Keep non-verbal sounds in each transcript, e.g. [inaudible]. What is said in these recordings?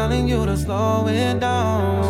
telling you to slow it down.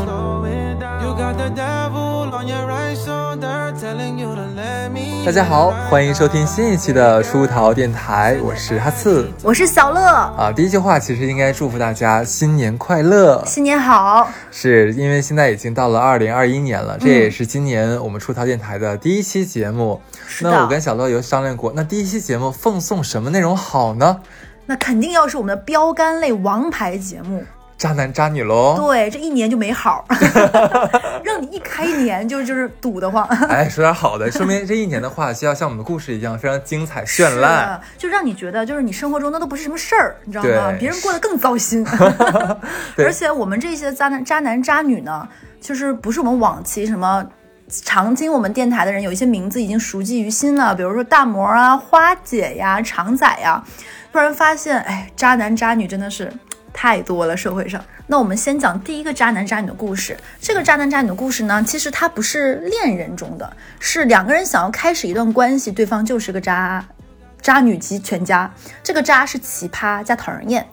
You got the devil on your right shoulder, telling you to let me. 大家好，欢迎收听新一期的出逃电台，我是哈刺我是小乐，啊。第一句话其实应该祝福大家新年快乐，新年好。是因为现在已经到了二零二一年了，这也是今年我们出逃电台的第一期节目。那我跟小乐有商量过，那第一期节目奉送什么内容好呢？那肯定要是我们的标杆类王牌节目，渣男渣女喽。对，这一年就没好，[laughs] [laughs] 让你一开年就就是堵得慌。[laughs] 哎，说点好的，说明这一年的话，就要像我们的故事一样，非常精彩绚烂。就让你觉得就是你生活中那都不是什么事儿，你知道吗？别人过得更糟心。对而且我们这些渣男渣男渣女呢，就是不是我们往期什么。常听我们电台的人，有一些名字已经熟记于心了，比如说大魔啊、花姐呀、常仔呀。突然发现，哎，渣男渣女真的是太多了，社会上。那我们先讲第一个渣男渣女的故事。这个渣男渣女的故事呢，其实它不是恋人中的，是两个人想要开始一段关系，对方就是个渣渣女集全家。这个渣是奇葩加讨人厌。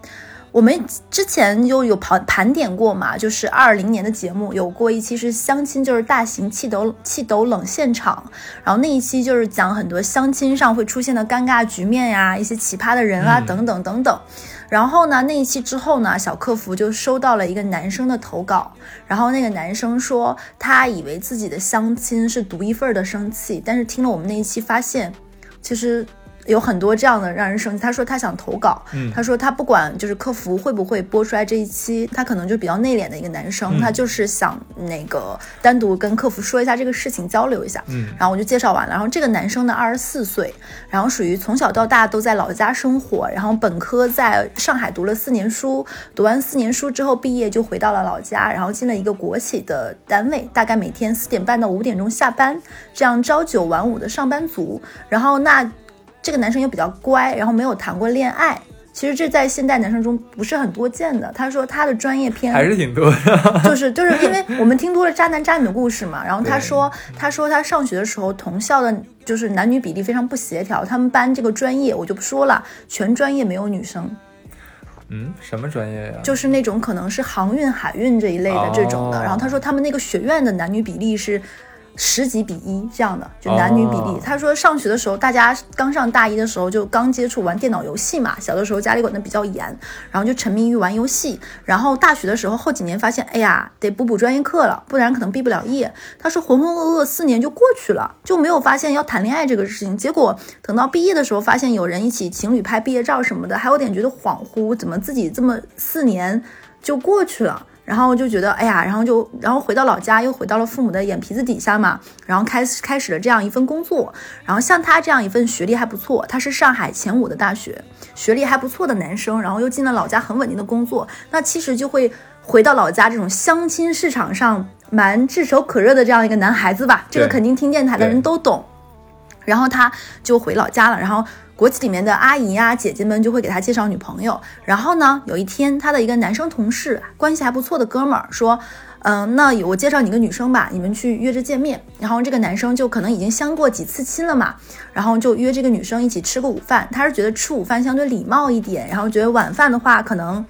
我们之前就有盘盘点过嘛，就是二零年的节目有过一期是相亲，就是大型气斗气斗冷现场，然后那一期就是讲很多相亲上会出现的尴尬局面呀，一些奇葩的人啊，嗯等等等等。然后呢，那一期之后呢，小客服就收到了一个男生的投稿，然后那个男生说他以为自己的相亲是独一份的生气，但是听了我们那一期发现，其实。有很多这样的让人生气。他说他想投稿，嗯他说他不管就是客服会不会播出来这一期，他可能就比较内敛的一个男生，嗯他就是想那个单独跟客服说一下这个事情，交流一下。嗯然后我就介绍完了。然后这个男生呢，二十四岁，然后属于从小到大都在老家生活，然后本科在上海读了四年书，读完四年书之后毕业就回到了老家，然后进了一个国企的单位，大概每天四点半到五点钟下班，这样朝九晚五的上班族。然后那这个男生又比较乖，然后没有谈过恋爱。其实这在现代男生中不是很多见的。他说他的专业偏还是挺多的。[laughs] 就是就是因为我们听多了渣男渣女的故事嘛，然后他说他说他上学的时候同校的就是男女比例非常不协调，他们班这个专业我就不说了，全专业没有女生，嗯，什么专业呀？就是那种可能是航运、海运这一类的这种的。哦然后他说他们那个学院的男女比例是。十几比一这样的，就男女比例。哦他说上学的时候，大家刚上大一的时候就刚接触玩电脑游戏嘛，小的时候家里管得比较严，然后就沉迷于玩游戏。然后大学的时候后几年发现，哎呀，得补补专业课了，不然可能毕不了业。他说浑浑噩噩四年就过去了，就没有发现要谈恋爱这个事情。结果等到毕业的时候，发现有人一起情侣拍毕业照什么的，还有点觉得恍惚，怎么自己这么四年就过去了？然后就觉得，哎呀，然后就，然后回到老家，又回到了父母的眼皮子底下嘛，然后开始开始了这样一份工作。然后像他这样一份学历还不错，他是上海前五的大学，学历还不错的男生，然后又进了老家很稳定的工作，那其实就会回到老家这种相亲市场上蛮炙手可热的这样一个男孩子吧。这个肯定听电台的人都懂。然后他就回老家了，然后国企里面的阿姨啊、姐姐们就会给他介绍女朋友。然后呢，有一天他的一个男生同事，关系还不错的哥们儿说。嗯，那我介绍你个女生吧，你们去约着见面。然后这个男生就可能已经相过几次亲了嘛，然后就约这个女生一起吃个午饭。他是觉得吃午饭相对礼貌一点，然后觉得晚饭的话可能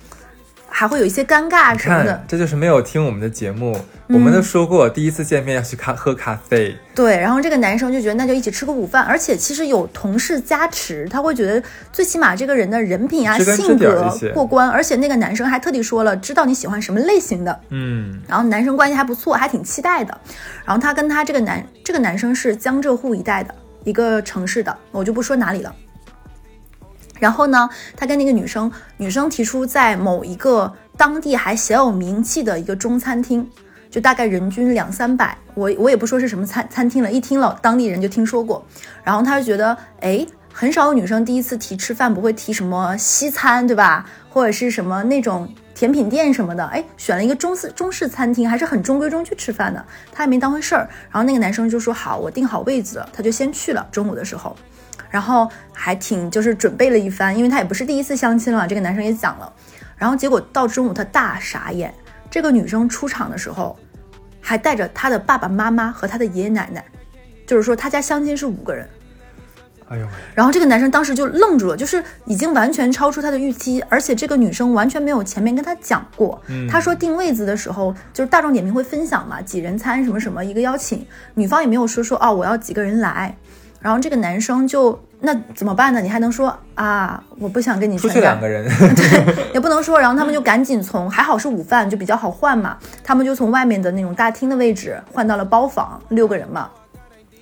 还会有一些尴尬什么的。，这就是没有听我们的节目。我们都说过，第一次见面要去咖喝咖啡。对，然后这个男生就觉得那就一起吃个午饭，而且其实有同事加持，他会觉得最起码这个人的人品啊、性格过关，而且那个男生还特地说了，知道你喜欢什么类型的，嗯，然后男生关系还不错，还挺期待的。然后他跟他这个男这个男生是江浙沪一带的一个城市的，我就不说哪里了。然后呢，他跟那个女生，女生提出在某一个当地还小有名气的一个中餐厅，就大概人均两三百，我我也不说是什么餐餐厅了，一听了当地人就听说过，然后他就觉得，哎，很少有女生第一次提吃饭不会提什么西餐，对吧？或者是什么那种甜品店什么的，哎，选了一个中式中式餐厅，还是很中规中矩吃饭的，他也没当回事儿。然后那个男生就说好，我订好位子了，他就先去了。中午的时候，然后还挺就是准备了一番，因为他也不是第一次相亲了，这个男生也讲了。然后结果到中午他大傻眼，这个女生出场的时候，还带着她的爸爸妈妈和她的爷爷奶奶，就是说她家相亲是五个人。哎呦，然后这个男生当时就愣住了，就是已经完全超出他的预期，而且这个女生完全没有前面跟他讲过。嗯他说定位子的时候，就是大众点评会分享嘛，几人餐什么什么一个邀请，女方也没有说说哦我要几个人来，然后这个男生就那怎么办呢？你还能说啊我不想跟你出去两个人，[laughs] 对也不能说，然后他们就赶紧从还好是午饭就比较好换嘛，他们就从外面的那种大厅的位置换到了包房，六个人嘛。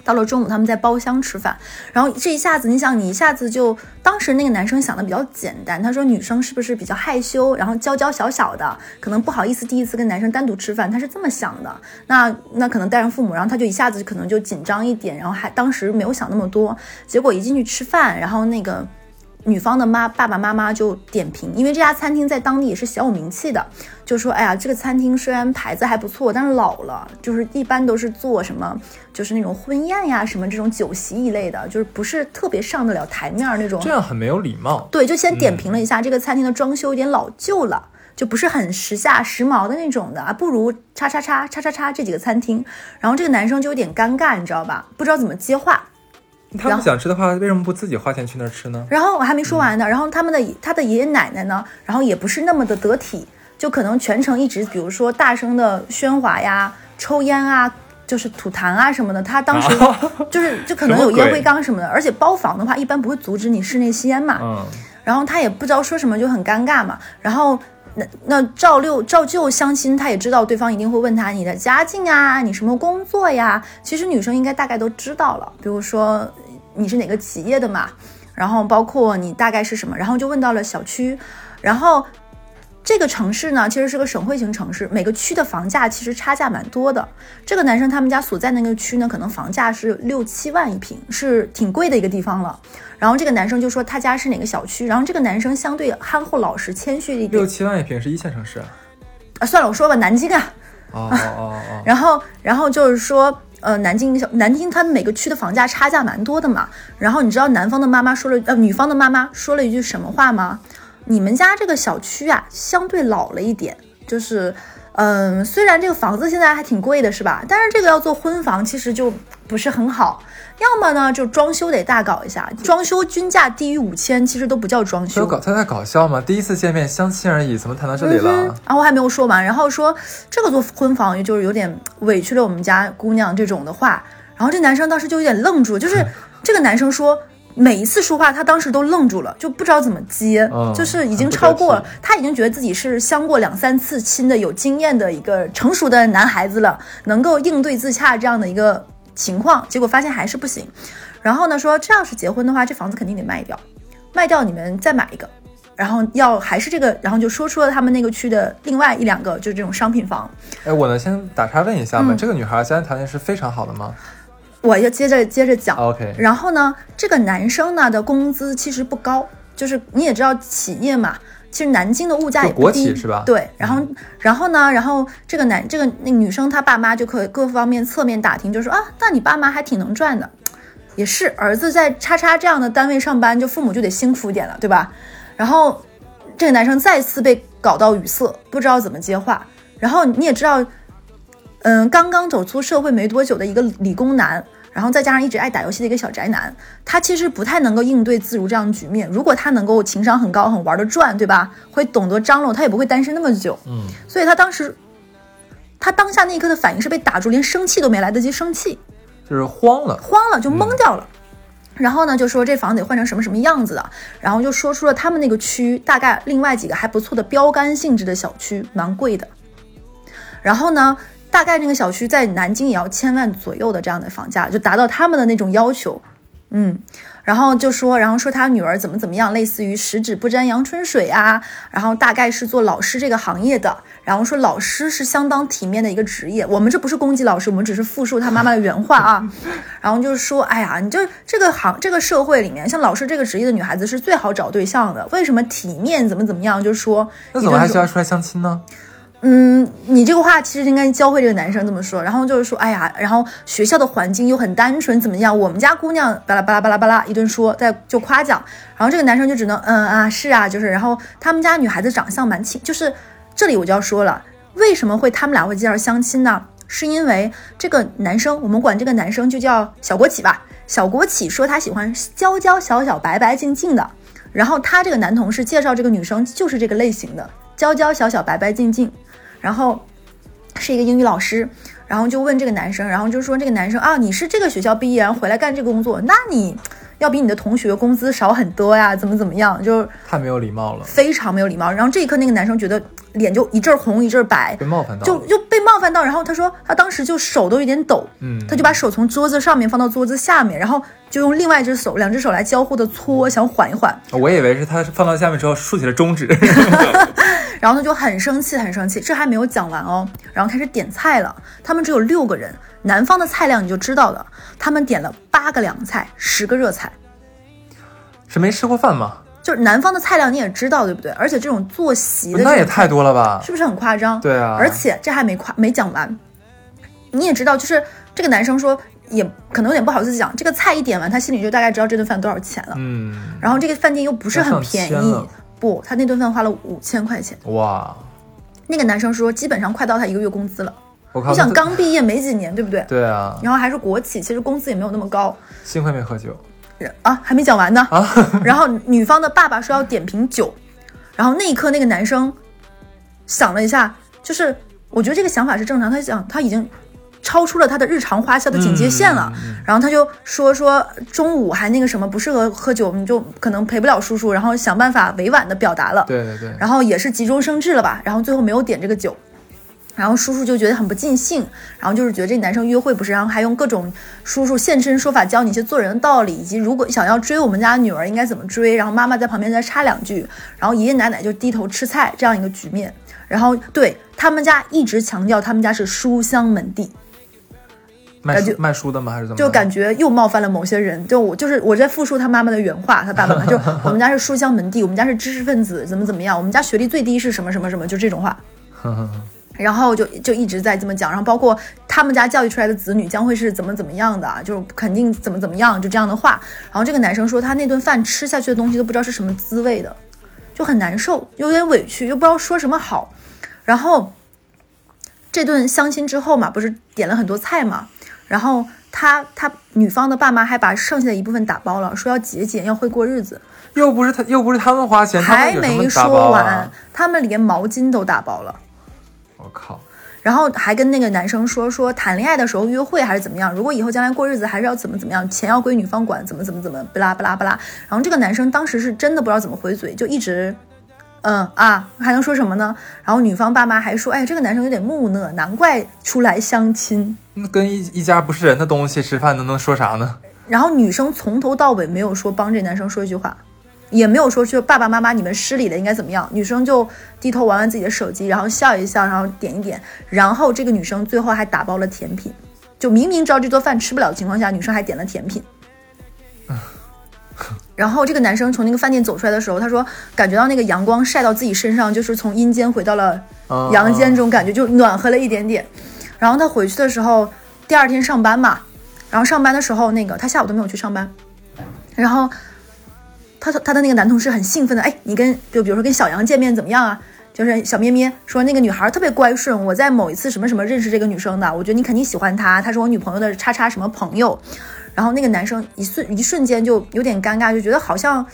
到了中午，他们在包厢吃饭，然后这一下子，你想，你一下子就，当时那个男生想的比较简单，他说女生是不是比较害羞，然后娇娇小小的，可能不好意思第一次跟男生单独吃饭，他是这么想的。那那可能带上父母，然后他就一下子可能就紧张一点，然后还当时没有想那么多，结果一进去吃饭，然后那个女方的妈爸爸妈妈就点评，因为这家餐厅在当地也是小有名气的，就说哎呀，这个餐厅虽然牌子还不错，但是老了，就是一般都是做什么，就是那种婚宴呀什么这种酒席一类的，就是不是特别上得了台面那种这。样很没有礼貌。对，就先点评了一下、这个餐厅的装修有点老旧了。就不是很时下时髦的那种的啊，不如叉叉叉叉叉叉这几个餐厅。然后这个男生就有点尴尬，你知道吧？不知道怎么接话。他们想吃的话，为什么不自己花钱去那儿吃呢？然后我还没说完呢，然后他们的他的爷爷奶奶呢，然后也不是那么的得体，就可能全程一直比如说大声的喧哗呀、抽烟啊。就是吐痰啊什么的，他当时 [laughs] 就是就可能有烟灰缸什么的，而且包房的话一般不会阻止你室内吸烟嘛。嗯，然后他也不知道说什么，就很尴尬嘛。然后那那照六照旧相亲，他也知道对方一定会问他你的家境啊，你什么工作呀？其实女生应该大概都知道了，比如说你是哪个企业的嘛，然后包括你大概是什么，然后就问到了小区，然后。这个城市呢，其实是个省会型城市，每个区的房价其实差价蛮多的。这个男生他们家所在那个区呢，可能房价是六七万一平，是挺贵的一个地方了。然后这个男生就说他家是哪个小区，然后这个男生相对憨厚老实、谦虚一点六。七万一平是一线城市啊。啊，算了，我说吧，南京啊。哦哦哦哦，[laughs] 然后，然后就是说，呃，南京小南京，它每个区的房价差价蛮多的嘛。然后你知道男方的妈妈说了，呃，女方的妈妈说了一句什么话吗？你们家这个小区啊，相对老了一点，就是，嗯、虽然这个房子现在还挺贵的，是吧？但是这个要做婚房，其实就不是很好。要么呢，就装修得大搞一下，装修均价低于五千，其实都不叫装修。他有搞他在搞笑吗？第一次见面相亲而已，怎么谈到这里了？嗯然后我还没有说完，然后说这个做婚房，也就是有点委屈了我们家姑娘这种的话。然后这男生当时就有点愣住，就是 [laughs] 这个男生说。每一次说话，他当时都愣住了，就不知道怎么接，嗯就是已经超过他已经觉得自己是相过两三次亲的有经验的一个成熟的男孩子了，能够应对自洽这样的一个情况，结果发现还是不行。然后呢，说这要是结婚的话，这房子肯定得卖掉，卖掉你们再买一个，然后要还是这个，然后就说出了他们那个区的另外一两个就是这种商品房。哎，我能先打岔问一下吗？嗯这个女孩家庭条件是非常好的吗我就接着接着讲。？OK，然后呢，这个男生呢的工资其实不高，就是你也知道企业嘛，其实南京的物价也不低，企是吧对，然后然后呢，然后这个男这个那女生她爸妈就可以各方面侧面打听，就说啊，那你爸妈还挺能赚的，也是儿子在叉叉这样的单位上班，就父母就得辛苦一点了，对吧？然后这个男生再次被搞到语塞，不知道怎么接话。然后你也知道，嗯，刚刚走出社会没多久的一个理工男，然后再加上一直爱打游戏的一个小宅男，他其实不太能够应对自如这样的局面。如果他能够情商很高，很玩得转，对吧？会懂得张罗，他也不会单身那么久。嗯，所以他当时，他当下那一刻的反应是被打住，连生气都没来得及生气。就是慌了。慌了，就懵掉了。然后呢，就说这房子得换成什么什么样子的，然后就说出了他们那个区大概另外几个还不错的标杆性质的小区，蛮贵的。然后呢，大概那个小区在南京也要千万左右的这样的房价，就达到他们的那种要求。嗯，然后就说，然后说他女儿怎么怎么样，类似于十指不沾阳春水啊，然后大概是做老师这个行业的，然后说老师是相当体面的一个职业。我们这不是攻击老师，我们只是复述他妈妈的原话啊。[laughs] 然后就是说，哎呀，你就这个行这个社会里面，像老师这个职业的女孩子是最好找对象的。为什么体面怎么怎么样？就是说，那怎么还需要出来相亲呢？嗯，你这个话其实应该教会这个男生这么说，然后就是说，哎呀，然后学校的环境又很单纯，怎么样？我们家姑娘巴拉巴拉巴拉巴拉一顿说，再就夸奖，然后这个男生就只能嗯啊是啊，就是，然后他们家女孩子长相蛮清，就是这里我就要说了，为什么会他们俩会介绍相亲呢？是因为这个男生，我们管这个男生就叫小国企吧。小国企说他喜欢娇娇小小、白白净净的，然后他这个男同事介绍这个女生就是这个类型的，娇娇小小、白白净净，然后是一个英语老师，然后就问这个男生，然后就说这个男生啊，你是这个学校毕业，然后回来干这个工作，那你要比你的同学工资少很多呀，怎么怎么样，就是太没有礼貌了，非常没有礼貌。然后这一刻，那个男生觉得脸就一阵红一阵白，被冒犯到。就就被冒犯到。然后他说他当时就手都有点抖，嗯他就把手从桌子上面放到桌子下面，然后就用另外一只手，两只手来交互的搓，想缓一缓。我以为是他放到下面之后竖起了中指，然后他就很生气，很生气。这还没有讲完哦，然后开始点菜了。他们只有六个人，南方的菜量你就知道了。他们点了八个凉菜，十个热菜。是没吃过饭吗？就是南方的菜量你也知道对不对？而且这种坐席的那也太多了吧？是不是很夸张？对啊而且这还没夸没讲完，你也知道，就是这个男生说，也可能有点不好意思讲，这个菜一点完，他心里就大概知道这顿饭多少钱了。嗯，然后这个饭店又不是很便宜不，他那顿饭花了五千块钱。哇，那个男生说，基本上快到他一个月工资了。我靠，你想刚毕业没几年，对不对？对啊，然后还是国企，其实工资也没有那么高幸亏没喝酒啊，还没讲完呢。啊，[laughs] 然后女方的爸爸说要点瓶酒，然后那一刻那个男生想了一下，就是我觉得这个想法是正常，他想他已经超出了他的日常花销的警戒线了，嗯然后他就说说中午还那个什么不适合喝酒，你就可能陪不了叔叔，然后想办法委婉的表达了，对对对，然后也是急中生智了吧，然后最后没有点这个酒。然后叔叔就觉得很不尽兴，然后就是觉得这男生约会不是，然后还用各种叔叔现身说法教你一些做人的道理，以及如果想要追我们家女儿应该怎么追。然后妈妈在旁边再插两句，然后爷爷奶奶就低头吃菜这样一个局面。然后对他们家一直强调他们家是书香门第，卖书卖书的吗？还是怎么？就感觉又冒犯了某些人。就我就是我在复述他妈妈的原话，他爸爸妈就 [laughs] 我们家是书香门第，我们家是知识分子，怎么怎么样，我们家学历最低是什么什么什么，就这种话。[laughs] 然后就就一直在这么讲，然后包括他们家教育出来的子女将会是怎么怎么样的啊，就是肯定怎么怎么样，就这样的话。然后这个男生说他那顿饭吃下去的东西都不知道是什么滋味的，就很难受，有点委屈，又不知道说什么好。然后这顿相亲之后嘛，不是点了很多菜嘛，然后他他女方的爸妈还把剩下的一部分打包了，说要节俭，要会过日子，又不是他，又不是他们花钱，他还没说完啊？，他们连毛巾都打包了。我靠，然后还跟那个男生说说谈恋爱的时候约会还是怎么样，如果以后将来过日子还是要怎么怎么样，钱要归女方管，怎么怎么怎么，不拉不拉不拉。然后这个男生当时是真的不知道怎么回嘴，就一直，嗯啊，还能说什么呢？然后女方爸妈还说，哎，这个男生有点木讷，难怪出来相亲。那跟一一家不是人的东西吃饭，能能说啥呢？然后女生从头到尾没有说帮这男生说一句话，也没有说就爸爸妈妈你们失礼了应该怎么样。女生就低头玩玩自己的手机，然后笑一笑，然后点一点，然后这个女生最后还打包了甜品，就明明知道这顿饭吃不了的情况下，女生还点了甜品。然后这个男生从那个饭店走出来的时候，他说感觉到那个阳光晒到自己身上，就是从阴间回到了嗯阳间这种感觉，就暖和了一点点。然后他回去的时候，第二天上班嘛，然后上班的时候，那个他下午都没有去上班，然后他他的那个男同事很兴奋的，哎，你跟就比如说跟小杨见面怎么样啊？就是小咩咩说那个女孩特别乖顺，我在某一次什么什么认识这个女生的，我觉得你肯定喜欢她，她是我女朋友的叉叉什么朋友。然后那个男生一瞬一瞬间就有点尴尬，就觉得好像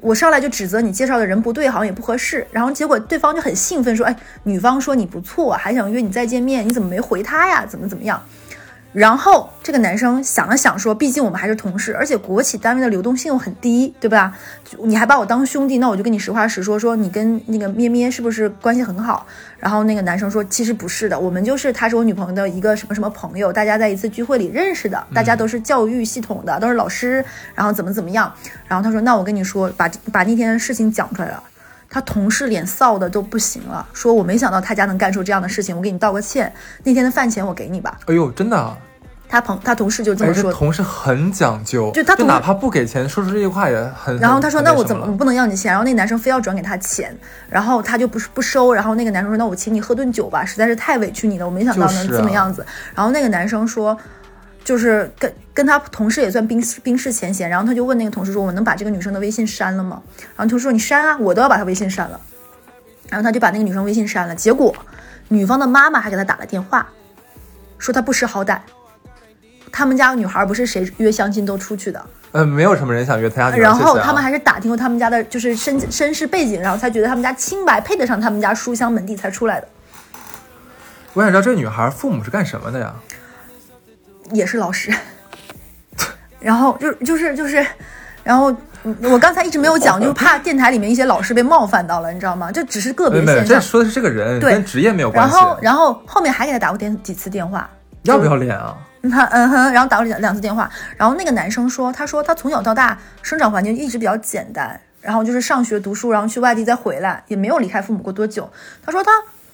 我上来就指责你介绍的人不对，好像也不合适。然后结果对方就很兴奋说：“哎，女方说你不错，还想约你再见面，你怎么没回她呀？怎么怎么样？”然后这个男生想了想说：“毕竟我们还是同事，而且国企单位的流动性又很低，对吧？你还把我当兄弟，那我就跟你实话实说，说你跟那个咩咩是不是关系很好？”然后那个男生说：“其实不是的，我们就是她是我女朋友的一个什么什么朋友，大家在一次聚会里认识的，大家都是教育系统的，都是老师，然后怎么怎么样。”然后他说：“那我跟你说，把把那天的事情讲出来了。”他同事脸臊的都不行了，说：“我没想到他家能干出这样的事情，我给你道个歉。那天的饭钱我给你吧。哎呦，真的啊，”他朋他同事就这么说，同事很讲究，就他就哪怕不给钱，说出这句话也很。然后他说：“那我怎么我不能要你钱？”然后那个男生非要转给他钱，然后他就不是不收。然后那个男生说：“那我请你喝顿酒吧，实在是太委屈你了，我没想到能这么样子。然后那个男生说，就是跟跟他同事也算冰冰释前嫌。然后他就问那个同事说：“我能把这个女生的微信删了吗？”然后同事说：“你删啊，我都要把她微信删了。”然后他就把那个女生微信删了。结果女方的妈妈还给他打了电话，说他不识好歹。他们家女孩不是谁约相亲都出去的，呃，没有什么人想约他家女孩。然后他们还是打听过他们家的就是身身世背景，然后才觉得他们家清白，配得上他们家书香门第才出来的，我想知道这女孩父母是干什么的呀？也是老师。[laughs] 然后就就是就是，然后嗯我刚才一直没有讲，就怕电台里面一些老师被冒犯到了，你知道吗？这只是个别现象。这说的是这个人，对跟职业没有关系。然后然后后面还给他打过电几次电话，要不要脸啊？他嗯哼，然后打过两两次电话，然后那个男生说，他说他从小到大生长环境一直比较简单，然后就是上学读书，然后去外地再回来，也没有离开父母过多久。他说他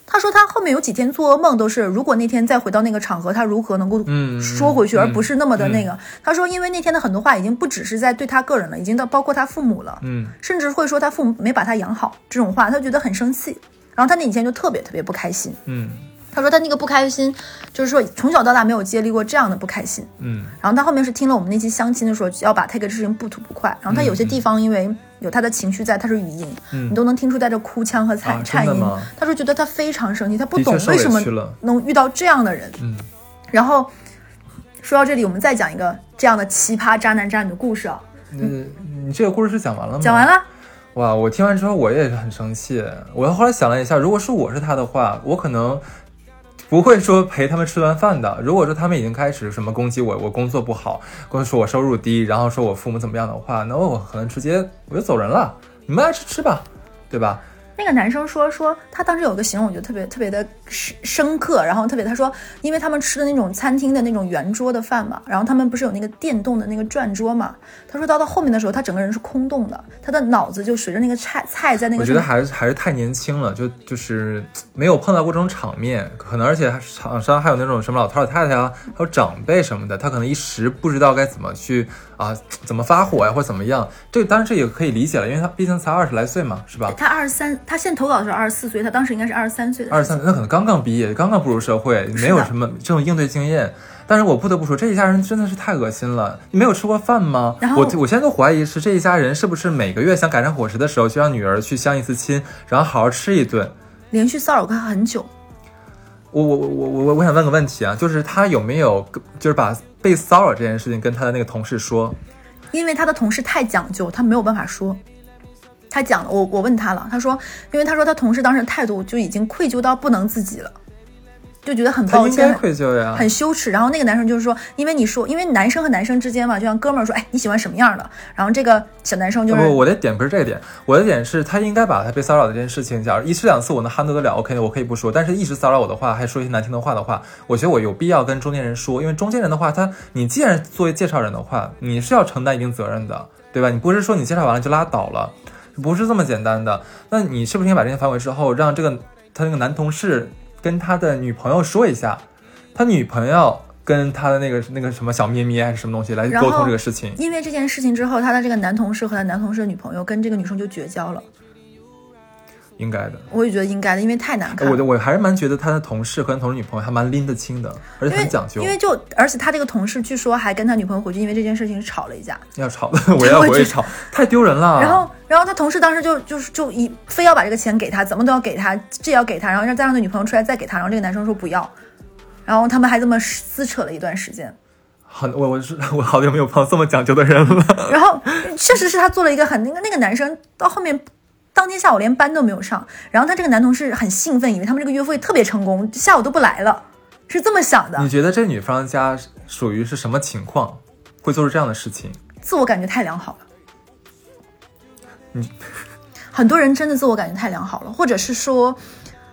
他说他后面有几天做噩梦都是，如果那天再回到那个场合，他如何能够嗯说回去，嗯而不是那么的那个。他说，因为那天的很多话已经不只是在对他个人了，已经到包括他父母了，嗯，甚至会说他父母没把他养好这种话，他觉得很生气。然后他那几天就特别特别不开心。嗯他说他那个不开心，就是说从小到大没有经历过这样的不开心。嗯然后他后面是听了我们那期相亲的时候，要把这个事情不吐不快。然后他有些地方因为有他的情绪在，他是语音，嗯你都能听出带着哭腔和颤、啊颤音。他说觉得他非常生气，他不懂为什么能遇到这样的人。嗯，然后说到这里，我们再讲一个这样的奇葩渣男渣女的故事啊。嗯，你这个故事是讲完了吗？讲完。了，哇，我听完之后我也是很生气。我后来想了一下，如果是我是他的话，我可能不会说陪他们吃顿饭的。如果说他们已经开始什么攻击我，我工作不好，或者说我收入低，然后说我父母怎么样的话，那我可能直接我就走人了。你们爱吃吃吧，对吧？那个男生说说他当时有个形容，我觉得特别特别的深深刻，然后特别他说，因为他们吃的那种餐厅的那种圆桌的饭嘛，然后他们不是有那个电动的那个转桌嘛，他说到到后面的时候，他整个人是空洞的，他的脑子就随着那个菜菜在那个我觉得还是还是太年轻了，就就是没有碰到过这种场面，可能而且还厂商还有那种什么老头老太太啊，还有长辈什么的，他可能一时不知道该怎么去啊，怎么发火呀、或者怎么样。这个当然这也可以理解了，因为他毕竟才二十来岁嘛，是吧？他二十三，他现在投稿的时候二十四岁，他当时应该是二十三岁。二十三，那可能刚刚毕业，刚刚步入社会，没有什么这种应对经验。但是我不得不说，这一家人真的是太恶心了。你没有吃过饭吗？然后我我现在都怀疑是这一家人是不是每个月想改善伙食的时候，就让女儿去相一次亲，然后好好吃一顿。连续骚扰他很久，我我我我我我想问个问题啊，就是他有没有就是把被骚扰这件事情跟他的那个同事说？因为他的同事太讲究，他没有办法说。他讲了，我我问他了，他说，因为他说他同事当时态度就已经愧疚到不能自己了，就觉得很抱歉，愧疚呀。很羞耻。然后那个男生就是说，因为你说，因为男生和男生之间嘛，就像哥们儿说，哎，你喜欢什么样的？然后这个小男生就是，不，我的点不是这个点，我的点是他应该把他被骚扰的这件事情，假如一次两次我能 handle 得了，OK，我可以不说。但是一直骚扰我的话，还说一些难听的话的话，我觉得我有必要跟中间人说，因为中间人的话，他你既然作为介绍人的话，你是要承担一定责任的，对吧？你不是说你介绍完了就拉倒了，不是这么简单的。那你是不是应该把这些反悔之后，让这个他那个男同事跟他的女朋友说一下，他女朋友跟他的那个那个什么小咩咩还是什么东西来沟通这个事情？因为这件事情之后，他的这个男同事和他男同事的女朋友跟这个女生就绝交了。应该的。我也觉得应该的，因为太难看了。我我还是蛮觉得他的同事和他同事女朋友还蛮拎得清的，而且因为很讲究。因为就而且他这个同事据说还跟他女朋友回去，因为这件事情吵了一架。要吵的，[laughs] 我要我觉得我也吵，太丢人了。然后，然后他同事当时就就是就一非要把这个钱给他，怎么都要给他，这要给他，然后让再让他女朋友出来再给他，然后这个男生说不要，然后他们还这么撕扯了一段时间。很我我是 [laughs] 我好久没有碰到这么讲究的人了。然后确实是他做了一个很那个那个男生到后面当天下午连班都没有上，然后他这个男同事很兴奋，以为他们这个约会特别成功，下午都不来了，是这么想的你，觉得这女方家属于是什么情况，会做出这样的事情？自我感觉太良好了。[laughs] 你很多人真的自我感觉太良好了，或者是说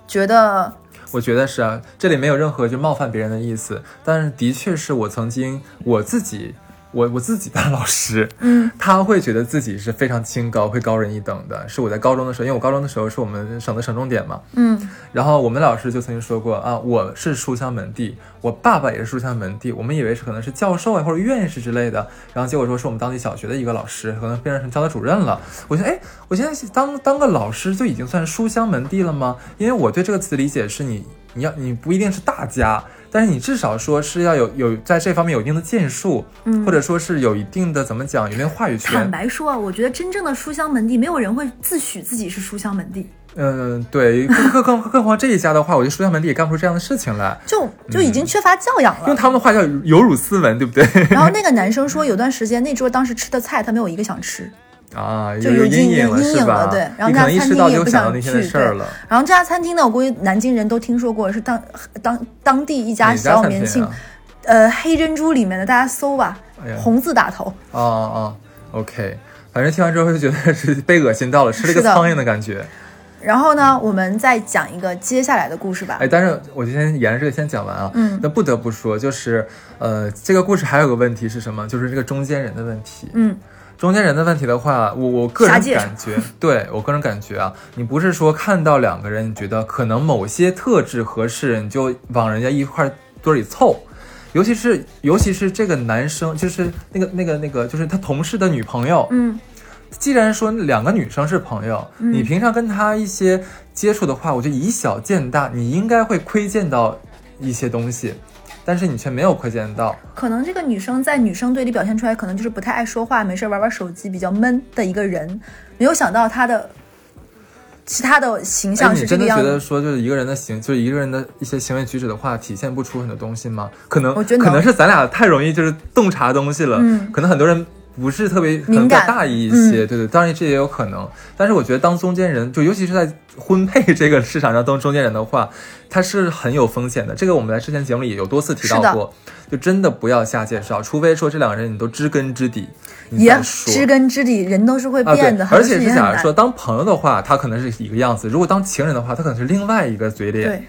觉得我觉得是啊，这里没有任何就冒犯别人的意思，但是的确是我曾经我自己。我我自己的 [laughs] 老师，嗯，他会觉得自己是非常清高，会高人一等的。是我在高中的时候，因为我高中的时候是我们省的省重点嘛，嗯然后我们老师就曾经说过啊，我是书香门第，我爸爸也是书香门第，我们以为是可能是教授啊或者院士之类的，然后结果说是我们当地小学的一个老师，可能变成教导主任了。我觉得，哎，我现在当当个老师就已经算书香门第了吗？因为我对这个词的理解是你，你要你不一定是大家，但是你至少说是要有有在这方面有一定的建树，嗯或者说是有一定的怎么讲，有一定话语权坦。白说啊，我觉得真正的书香门第，没有人会自诩自己是书香门第。嗯，对，更更更更何况这一家的话，我觉得书香门第也干不出这样的事情来，就就已经缺乏教养了。用他们的话叫有辱斯文，对不对？[laughs] 然后那个男生说，有段时间那桌当时吃的菜，他没有一个想吃，啊，就有阴影了阴影是吧？了。对，然后你可能一那家餐厅吃到就也不想那天的事了。，然后这家餐厅呢，我估计南京人都听说过，是当当当地一家小有名气，啊？呃，黑珍珠里面的，大家搜吧，红字打头。哦哦，OK，反正听完之后就觉得是被恶心到了，吃了一个苍蝇的感觉。然后呢，我们再讲一个接下来的故事吧哎，。但是我今天沿着这个先讲完啊。嗯那不得不说，就是呃，这个故事还有个问题是什么？就是这个中间人的问题。嗯，中间人的问题的话，我我个人感觉，[laughs] 对我个人感觉啊，你不是说看到两个人，你觉得可能某些特质合适，你就往人家一块堆里凑。尤其是尤其是这个男生，就是那个那个那个，就是他同事的女朋友。嗯，既然说两个女生是朋友，嗯你平常跟他一些接触的话，我就以小见大，你应该会窥见到一些东西，但是你却没有窥见到。可能这个女生在女生队里表现出来，可能就是不太爱说话，没事玩玩手机，比较闷的一个人。没有想到她的其他的形哎，象你真的是这个样子。觉得说，就是一个人的行，就是一个人的一些行为举止的话，体现不出很多东西吗？可能，我觉得可能是咱俩太容易就是洞察东西了，嗯可能很多人不是特别能敏感大意一些，对对，当然这也有可能。但是我觉得当中间人，就尤其是在婚配这个市场上当中间人的话，他是很有风险的。这个我们在之前节目里有多次提到过，就真的不要瞎介绍，除非说这两个人你都知根知底，你也再说。知根知底，人都是会变的，，很而且是假如说当朋友的话，他可能是一个样子；如果当情人的话，他可能是另外一个嘴脸。对。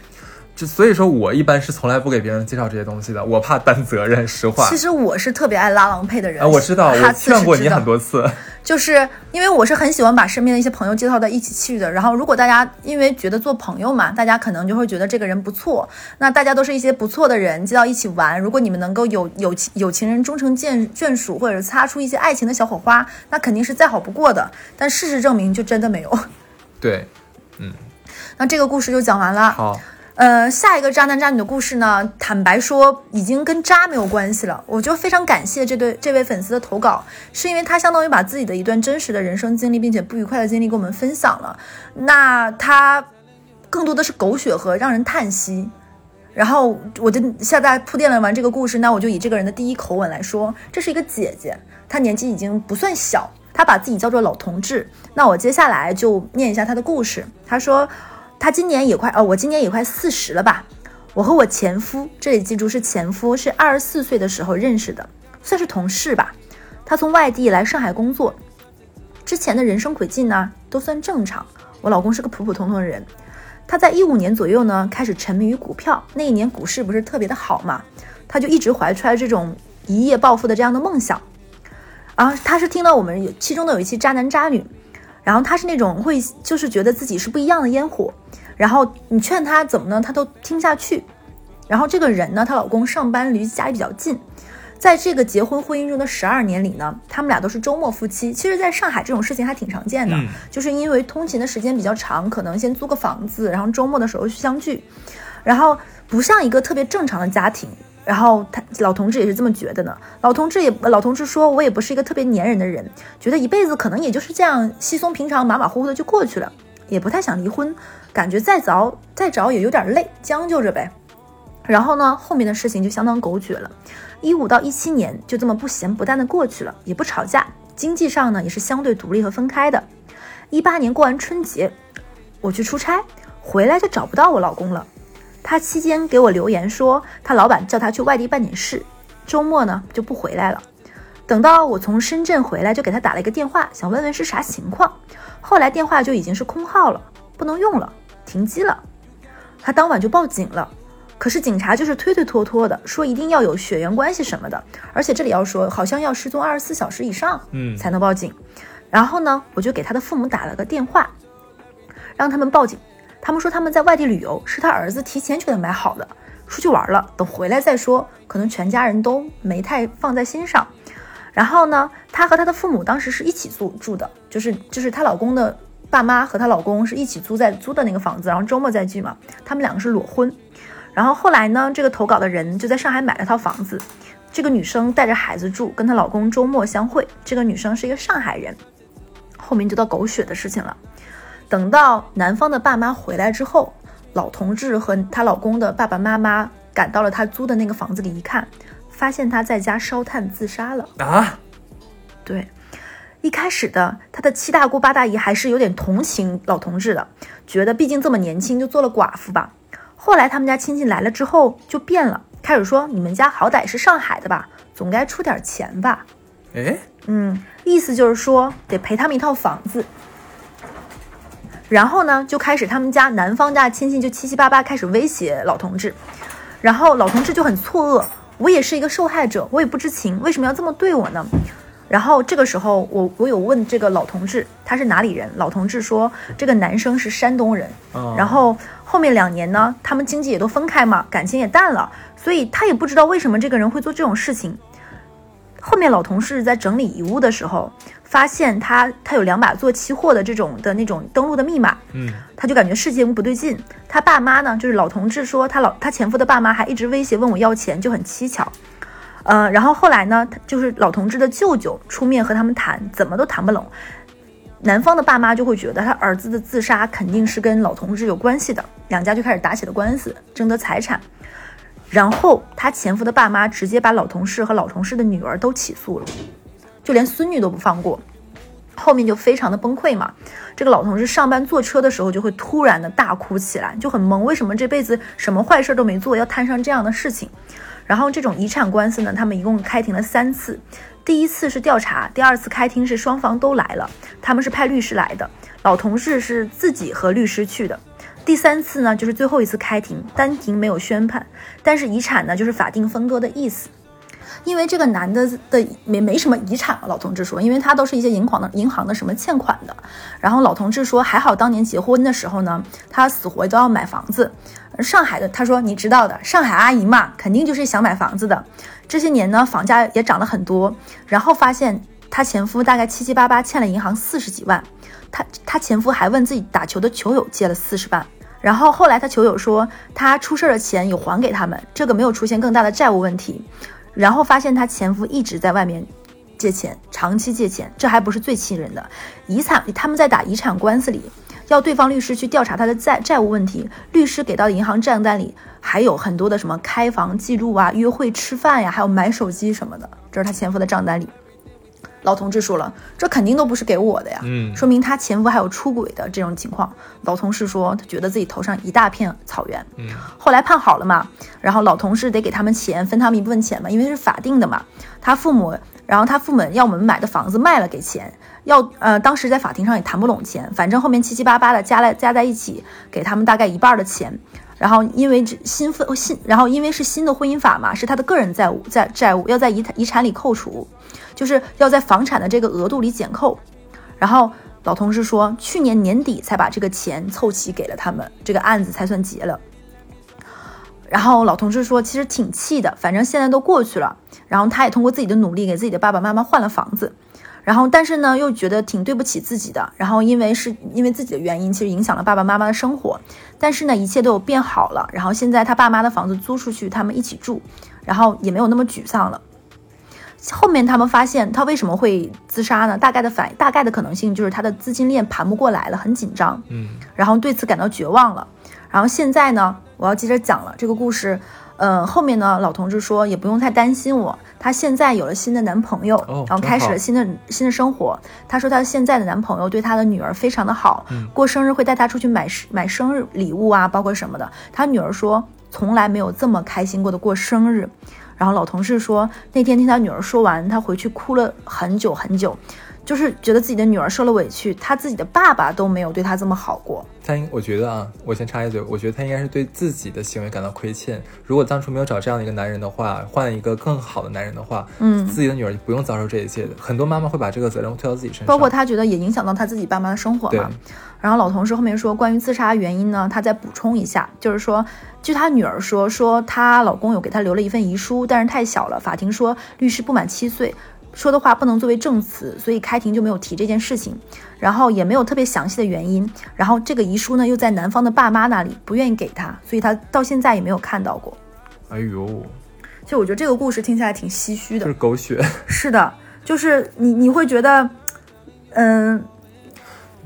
就所以说我一般是从来不给别人介绍这些东西的，我怕担责任。实话其，实我是特别爱拉郎配的人啊，我知道，我哈次劝过你很多次。[laughs] 就是因为我是很喜欢把身边的一些朋友介绍到一起去的。然后，如果大家因为觉得做朋友嘛，大家可能就会觉得这个人不错。那大家都是一些不错的人，接到一起玩。如果你们能够有有情有情人终成眷眷属，或者是擦出一些爱情的小火花，那肯定是再好不过的。但事实证明，就真的没有。[laughs] 对，嗯那这个故事就讲完了。好，呃，下一个渣男渣女的故事呢，坦白说已经跟渣没有关系了。我就非常感谢这对这位粉丝的投稿，是因为他相当于把自己的一段真实的人生经历，并且不愉快的经历跟我们分享了。那他更多的是狗血和让人叹息。然后我就现在铺垫了完这个故事，那我就以这个人的第一口吻来说，这是一个姐姐，她年纪已经不算小，她把自己叫做老同志。那我接下来就念一下她的故事。她说，他今年也快哦，我今年也快四十了吧。我和我前夫，这里记住是前夫，是二十四岁的时候认识的，算是同事吧。他从外地来上海工作，之前的人生轨迹呢都算正常。我老公是个普普通通的人，他在一五年左右呢开始沉迷于股票，那一年股市不是特别的好嘛，他就一直怀揣这种一夜暴富的这样的梦想。然后他是听到我们有其中的有一期渣男渣女，然后他是那种会就是觉得自己是不一样的烟火，然后你劝他怎么呢，他都听不下去。然后这个人呢，她老公上班离家里比较近，在这个结婚婚姻中的十二年里呢，他们俩都是周末夫妻。其实，在上海这种事情还挺常见的，嗯就是因为通勤的时间比较长，可能先租个房子，然后周末的时候去相聚，然后不像一个特别正常的家庭。然后他老同志也是这么觉得呢。老同志也老同志说，我也不是一个特别粘人的人，觉得一辈子可能也就是这样稀松平常、马马虎虎的就过去了，也不太想离婚，感觉再早再找也有点累，将就着呗。然后呢，后面的事情就相当狗血了。一五到一七年就这么不咸不淡的过去了，也不吵架，经济上呢也是相对独立和分开的。一八年过完春节，我去出差，回来就找不到我老公了。他期间给我留言说，他老板叫他去外地办点事，周末呢就不回来了。等到我从深圳回来，就给他打了一个电话，想问问是啥情况。后来电话就已经是空号了，不能用了，停机了。他当晚就报警了。可是警察就是推推拖拖的，说一定要有血缘关系什么的，而且这里要说，好像要失踪二十四小时以上，嗯才能报警。然后呢，我就给他的父母打了个电话，让他们报警。他们说他们在外地旅游，是他儿子提前就给他买好的，出去玩了，等回来再说。可能全家人都没太放在心上。然后呢，她和她的父母当时是一起住住的，就是就是她老公的爸妈和她老公是一起租在租的那个房子，然后周末再聚嘛。他们两个是裸婚。然后后来呢，这个投稿的人就在上海买了套房子，这个女生带着孩子住，跟她老公周末相会。这个女生是一个上海人。后面就到狗血的事情了。等到男方的爸妈回来之后，老同志和她老公的爸爸妈妈赶到了她租的那个房子里一看，发现他在家烧炭自杀了。啊，对，一开始的他的七大姑八大姨还是有点同情老同志的，觉得毕竟这么年轻就做了寡妇吧。后来他们家亲戚来了之后就变了，开始说你们家好歹是上海的吧，总该出点钱吧。哎，嗯，意思就是说得赔他们一套房子。然后呢，就开始他们家男方家的亲戚就七七八八开始威胁老同志，然后老同志就很错愕，我也是一个受害者，我也不知情，为什么要这么对我呢？然后这个时候，我我有问这个老同志他是哪里人，老同志说这个男生是山东人，哦然后后面两年呢，他们经济也都分开嘛，感情也淡了，所以他也不知道为什么这个人会做这种事情。后面老同事在整理遗物的时候，发现他他有两把做期货的这种的那种登录的密码，嗯，他就感觉事情不对劲。他爸妈呢，就是老同志说他老他前夫的爸妈还一直威胁问我要钱，就很蹊跷。呃，然后后来呢，就是老同志的舅舅出面和他们谈，怎么都谈不拢。男方的爸妈就会觉得他儿子的自杀肯定是跟老同志有关系的，两家就开始打起了官司，争得财产。然后他前夫的爸妈直接把老同事和老同事的女儿都起诉了，就连孙女都不放过。后面就非常的崩溃嘛。这个老同事上班坐车的时候就会突然的大哭起来，就很懵，为什么这辈子什么坏事都没做，要摊上这样的事情？然后这种遗产官司呢，他们一共开庭了三次，第一次是调查，第二次开庭是双方都来了，他们是派律师来的，老同事是自己和律师去的。第三次呢，就是最后一次开庭，单庭没有宣判，但是遗产呢，就是法定分割的意思。因为这个男的的没没什么遗产了，老同志说，因为他都是一些银行的银行的什么欠款的。然后老同志说，还好当年结婚的时候呢，他死活都要买房子。上海的他说，你知道的，上海阿姨嘛，肯定就是想买房子的。这些年呢，房价也涨了很多。然后发现她前夫大概七七八八欠了银行四十几万，她她前夫还问自己打球的球友借了四十万。然后后来他球友说，他出事的钱有还给他们，这个没有出现更大的债务问题。然后发现她前夫一直在外面借钱，长期借钱，这还不是最气人的。遗产他们在打遗产官司里，要对方律师去调查他的债债务问题，律师给到的银行账单里还有很多的什么开房记录啊、约会吃饭呀，还有买手机什么的，这是她前夫的账单里。老同志说了，这肯定都不是给我的呀，嗯说明他前夫还有出轨的这种情况。老同事说，他觉得自己头上一大片草原。嗯，后来判好了嘛，然后老同事得给他们钱，分他们一部分钱嘛，因为是法定的嘛。他父母，然后他父母要我们买的房子卖了给钱，要呃，当时在法庭上也谈不拢钱，反正后面七七八八的加来加在一起，给他们大概一半的钱。然后因为这新婚新，然后因为是新的婚姻法嘛，是他的个人债务债债务要在遗产遗产里扣除，就是要在房产的这个额度里减扣。然后老同事说，去年年底才把这个钱凑齐给了他们，这个案子才算结了。然后老同事说，其实挺气的，反正现在都过去了。然后他也通过自己的努力给自己的爸爸妈妈换了房子，然后但是呢又觉得挺对不起自己的。然后因为是因为自己的原因，其实影响了爸爸妈妈的生活。但是呢一切都有变好了。然后现在他爸妈的房子租出去，他们一起住，然后也没有那么沮丧了。后面他们发现他为什么会自杀呢？大概的反大概的可能性就是他的资金链盘不过来了，很紧张。嗯，然后对此感到绝望了。然后现在呢，我要接着讲了这个故事。呃，后面呢，老同志说也不用太担心我，她现在有了新的男朋友，哦然后开始了新的新的生活。她说她现在的男朋友对她的女儿非常的好，嗯过生日会带她出去买买生日礼物啊，包括什么的。她女儿说从来没有这么开心过的过生日。然后老同事说那天听他女儿说完，他回去哭了很久很久，就是觉得自己的女儿受了委屈，他自己的爸爸都没有对他这么好过。他应我觉得啊，我先插一嘴，我觉得他应该是对自己的行为感到亏欠。如果当初没有找这样的一个男人的话，换一个更好的男人的话，嗯自己的女儿就不用遭受这一切的。很多妈妈会把这个责任推到自己身上，包括他觉得也影响到他自己爸妈的生活对嘛。然后老同事后面说，关于自杀原因呢，他再补充一下，就是说，据他女儿说，说她老公有给她留了一份遗书，但是太小了，法庭说律师不满七岁。说的话不能作为证词，所以开庭就没有提这件事情，然后也没有特别详细的原因，然后这个遗书呢又在男方的爸妈那里，不愿意给他，所以他到现在也没有看到过。哎呦，就我觉得这个故事听起来挺唏嘘的就是，狗血。是的，就是你你会觉得，嗯，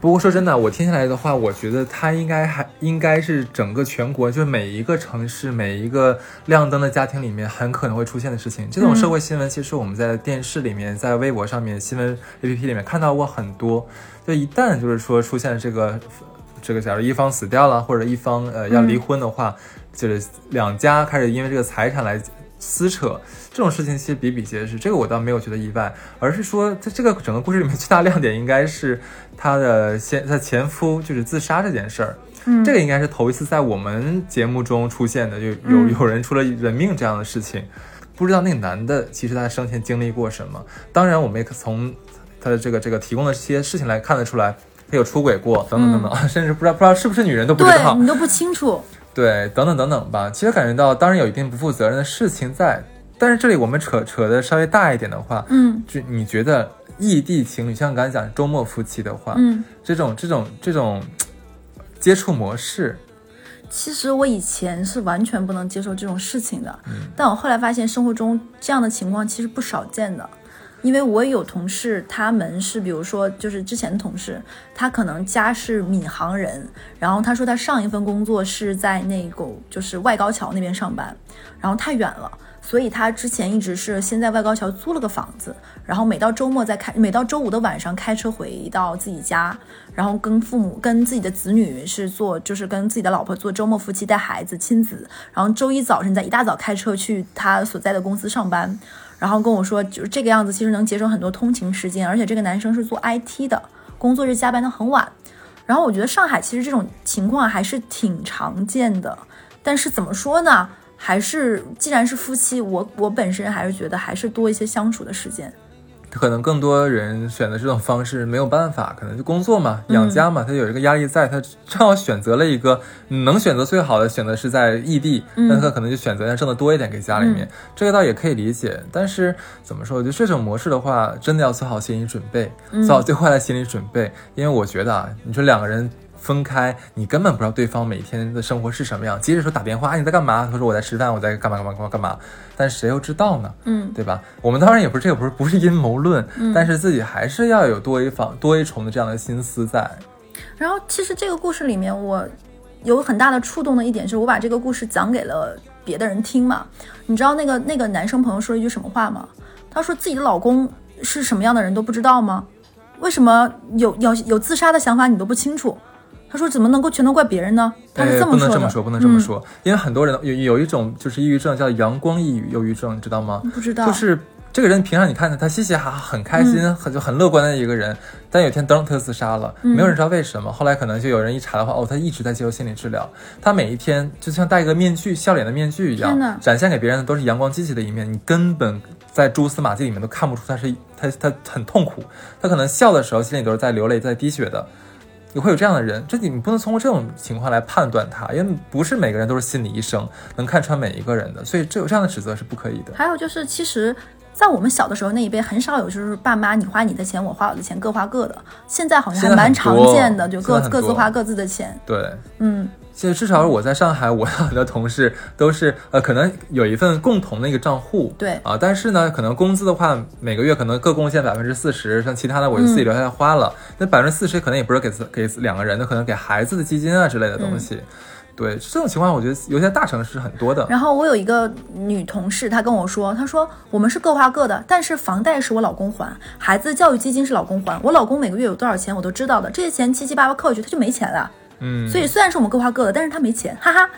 不过说真的，我听下来的话，我觉得它应该还应该是整个全国，就是每一个城市、每一个亮灯的家庭里面很可能会出现的事情。这种社会新闻，其实我们在电视里面、在微博上面、新闻 APP 里面看到过很多。就一旦就是说出现这个这个，假如一方死掉了，或者一方呃要离婚的话，就是两家开始因为这个财产来撕扯。这种事情其实比比皆是，这个我倒没有觉得意外，而是说在这个整个故事里面最大亮点应该是她的先她前夫就是自杀这件事儿，嗯这个应该是头一次在我们节目中出现的，就有嗯有人出了人命这样的事情，不知道那个男的其实他生前经历过什么，当然我们也可从他的这个这个提供的这些事情来看得出来，他有出轨过等等等等，[laughs] 甚至不知道不知道是不是女人都不知道对，你都不清楚。对，等等等等吧。其实感觉到，当然有一定不负责任的事情在，但是这里我们扯扯的稍微大一点的话，嗯就你觉得异地情侣，像刚才讲周末夫妻的话，嗯，这种这种这种接触模式，其实我以前是完全不能接受这种事情的，嗯但我后来发现生活中这样的情况其实不少见的。因为我有同事，他们是比如说就是之前的同事，他可能家是闵行人，然后他说他上一份工作是在那个就是外高桥那边上班，然后太远了，所以他之前一直是先在外高桥租了个房子，然后每到周末再开，每到周五的晚上开车回到自己家，然后跟父母、跟自己的子女是做，就是跟自己的老婆做周末夫妻带孩子亲子，然后周一早晨再一大早开车去他所在的公司上班，然后跟我说就是这个样子，其实能节省很多通勤时间，而且这个男生是做 IT 的，工作日加班的很晚，然后我觉得上海其实这种情况还是挺常见的，但是怎么说呢？还是既然是夫妻，我我本身还是觉得还是多一些相处的时间。可能更多人选择这种方式没有办法，可能就工作嘛，养家嘛，他有一个压力在，他正好选择了一个能选择最好的选择是在异地，那他可能就选择要挣得多一点给家里面，这个倒也可以理解。但是怎么说，我觉得这种模式的话，真的要做好心理准备，做好最坏的心理准备，因为我觉得啊，你说两个人。分开，你根本不知道对方每天的生活是什么样。即使说打电话，啊你在干嘛？他说我在吃饭，我在干嘛干嘛干嘛干嘛。但谁又知道呢？嗯对吧？我们当然也不是这个不是不是阴谋论，但是自己还是要有多一方多一重的这样的心思在。然后其实这个故事里面，我有很大的触动的一点是，我把这个故事讲给了别的人听嘛。你知道那个那个男生朋友说了一句什么话吗？他说自己的老公是什么样的人都不知道吗？为什么有有有自杀的想法你都不清楚？他说怎么能够全都怪别人呢？他是哎这么说的。不能这么说，不能这么嗯说，因为很多人有有一种就是抑郁症叫阳光抑郁忧郁症，你知道吗？不知道，就是这个人平常你看他，他嘻嘻哈哈，很开心，嗯很就很乐观的一个人，但有一天噔他就自杀了，没有人知道为什么。后来可能就有人一查的话，哦，他一直在接受心理治疗，他每一天就像戴一个面具，笑脸的面具一样，展现给别人的都是阳光积极的一面，你根本在蛛丝马迹里面都看不出他是他他很痛苦，他可能笑的时候心里都是在流泪，在滴血的。也会有这样的人，这你不能通过这种情况来判断他，因为不是每个人都是心理医生，能看穿每一个人的，所以这有这样的指责是不可以的。还有就是，其实，在我们小的时候那一辈，很少有就是爸妈你花你的钱，我花我的钱，各花各的。现在好像还蛮常见的，就各各自花各自的钱。对，嗯其实至少我在上海，我的很多同事都是呃，可能有一份共同的一个账户，对啊，但是呢，可能工资的话，每个月可能各贡献百分之四十，像其他的我就自己留下来花了。那百分之四十可能也不是给自给两个人的，可能给孩子的基金啊之类的东西。对这种情况，我觉得尤其在大城市很多的。然后我有一个女同事，她跟我说，她说我们是各花各的，但是房贷是我老公还，孩子教育基金是老公还，我老公每个月有多少钱我都知道的，这些钱七七八八扣下去他就没钱了。嗯，所以虽然是我们各花各的，但是他没钱，哈哈。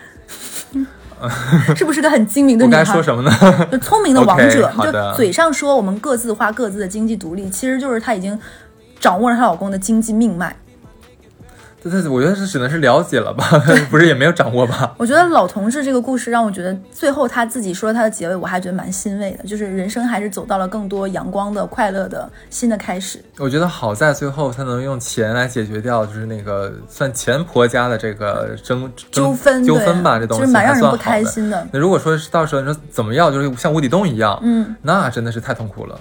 [laughs] 是不是个很精明的女孩？该说什么呢？就聪明的王者 [laughs] 就嘴上说我们各自花各自的经济独立，其实就是她已经掌握了她老公的经济命脉。这这，我觉得是只能是了解了吧，[laughs] 不是也没有掌握吧。我觉得老同志这个故事让我觉得最后他自己说他的结尾，我还觉得蛮欣慰的，就是人生还是走到了更多阳光的、快乐的新的开始。我觉得好在最后他能用钱来解决掉，就是那个算前婆家的这个争争纠纷纠纷吧，这东西就是蛮让人不。开心的。那如果说是到时候你说怎么样，就是像无底洞一样，嗯，那真的是太痛苦了。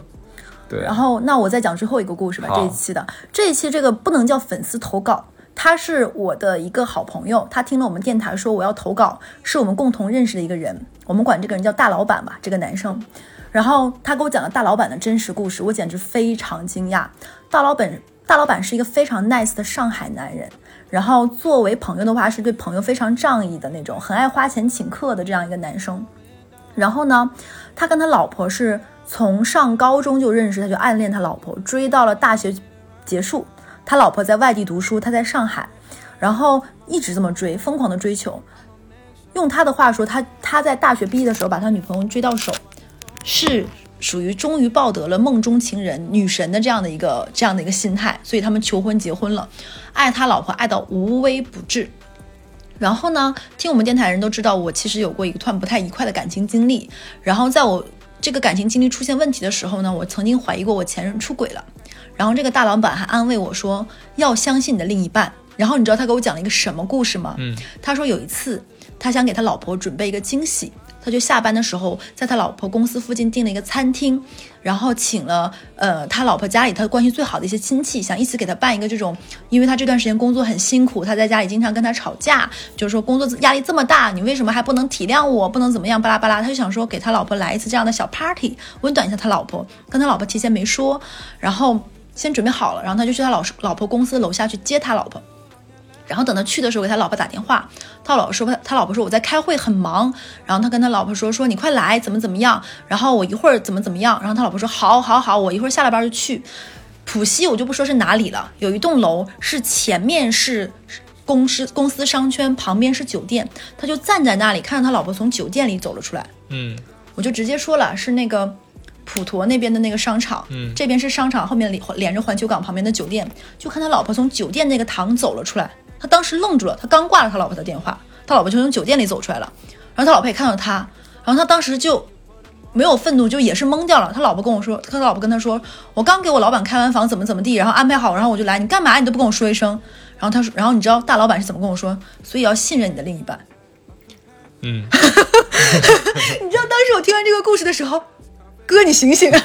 对，然后，那我再讲最后一个故事吧。这一期的这一期这个不能叫粉丝投稿，他是我的一个好朋友，他听了我们电台说我要投稿，是我们共同认识的一个人，我们管这个人叫大老板吧，这个男生。然后他给我讲了大老板的真实故事，我简直非常惊讶。大老板大老板是一个非常 nice 的上海男人，然后作为朋友的话，是对朋友非常仗义的那种，很爱花钱请客的这样一个男生。然后呢，他跟他老婆是从上高中就认识，他就暗恋他老婆，追到了大学结束，他老婆在外地读书，他在上海，然后一直这么追，疯狂的追求。用他的话说，他他在大学毕业的时候把他女朋友追到手，是属于终于抱得了梦中情人女神的这样的一个这样的一个心态，所以他们求婚结婚了，爱他老婆爱到无微不至。然后呢，听我们电台人都知道，我其实有过一段不太愉快的感情经历。然后在我这个感情经历出现问题的时候呢，我曾经怀疑过我前任出轨了。然后这个大老板还安慰我说，要相信你的另一半。然后你知道他给我讲了一个什么故事吗？嗯，他说有一次他想给他老婆准备一个惊喜，他就下班的时候在他老婆公司附近订了一个餐厅，然后请了呃他老婆家里他关系最好的一些亲戚，想一起给他办一个这种，因为他这段时间工作很辛苦，他在家里经常跟他吵架，就是说工作压力这么大，你为什么还不能体谅我，不能怎么样巴拉巴拉，他就想说给他老婆来一次这样的小 party，温暖一下他老婆，跟他老婆提前没说，然后先准备好了，然后他就去他老老婆公司楼下去接他老婆。然后等他去的时候，给他老婆打电话，他老婆说他老婆说我在开会很忙，然后他跟他老婆说说你快来怎么怎么样，然后我一会儿怎么怎么样，然后他老婆说好好好，我一会儿下了班就去。浦西我就不说是哪里了，有一栋楼是前面是公司公司商圈，旁边是酒店，他就站在那里看着他老婆从酒店里走了出来，嗯。我就直接说了是那个普陀那边的那个商场，嗯这边是商场后面连连着环球港旁边的酒店，就看他老婆从酒店那个堂走了出来，他当时愣住了，他刚挂了他老婆的电话，他老婆就从酒店里走出来了，然后他老婆也看到他，然后他当时就没有愤怒，就也是懵掉了。他老婆跟我说，他老婆跟他说，我刚给我老板开完房，怎么怎么地，然后安排好，然后我就来，你干嘛你都不跟我说一声。然后他说，然后你知道大老板是怎么跟我说？所以要信任你的另一半。嗯，[laughs] 你知道当时我听完这个故事的时候，哥你醒醒，[laughs] 哥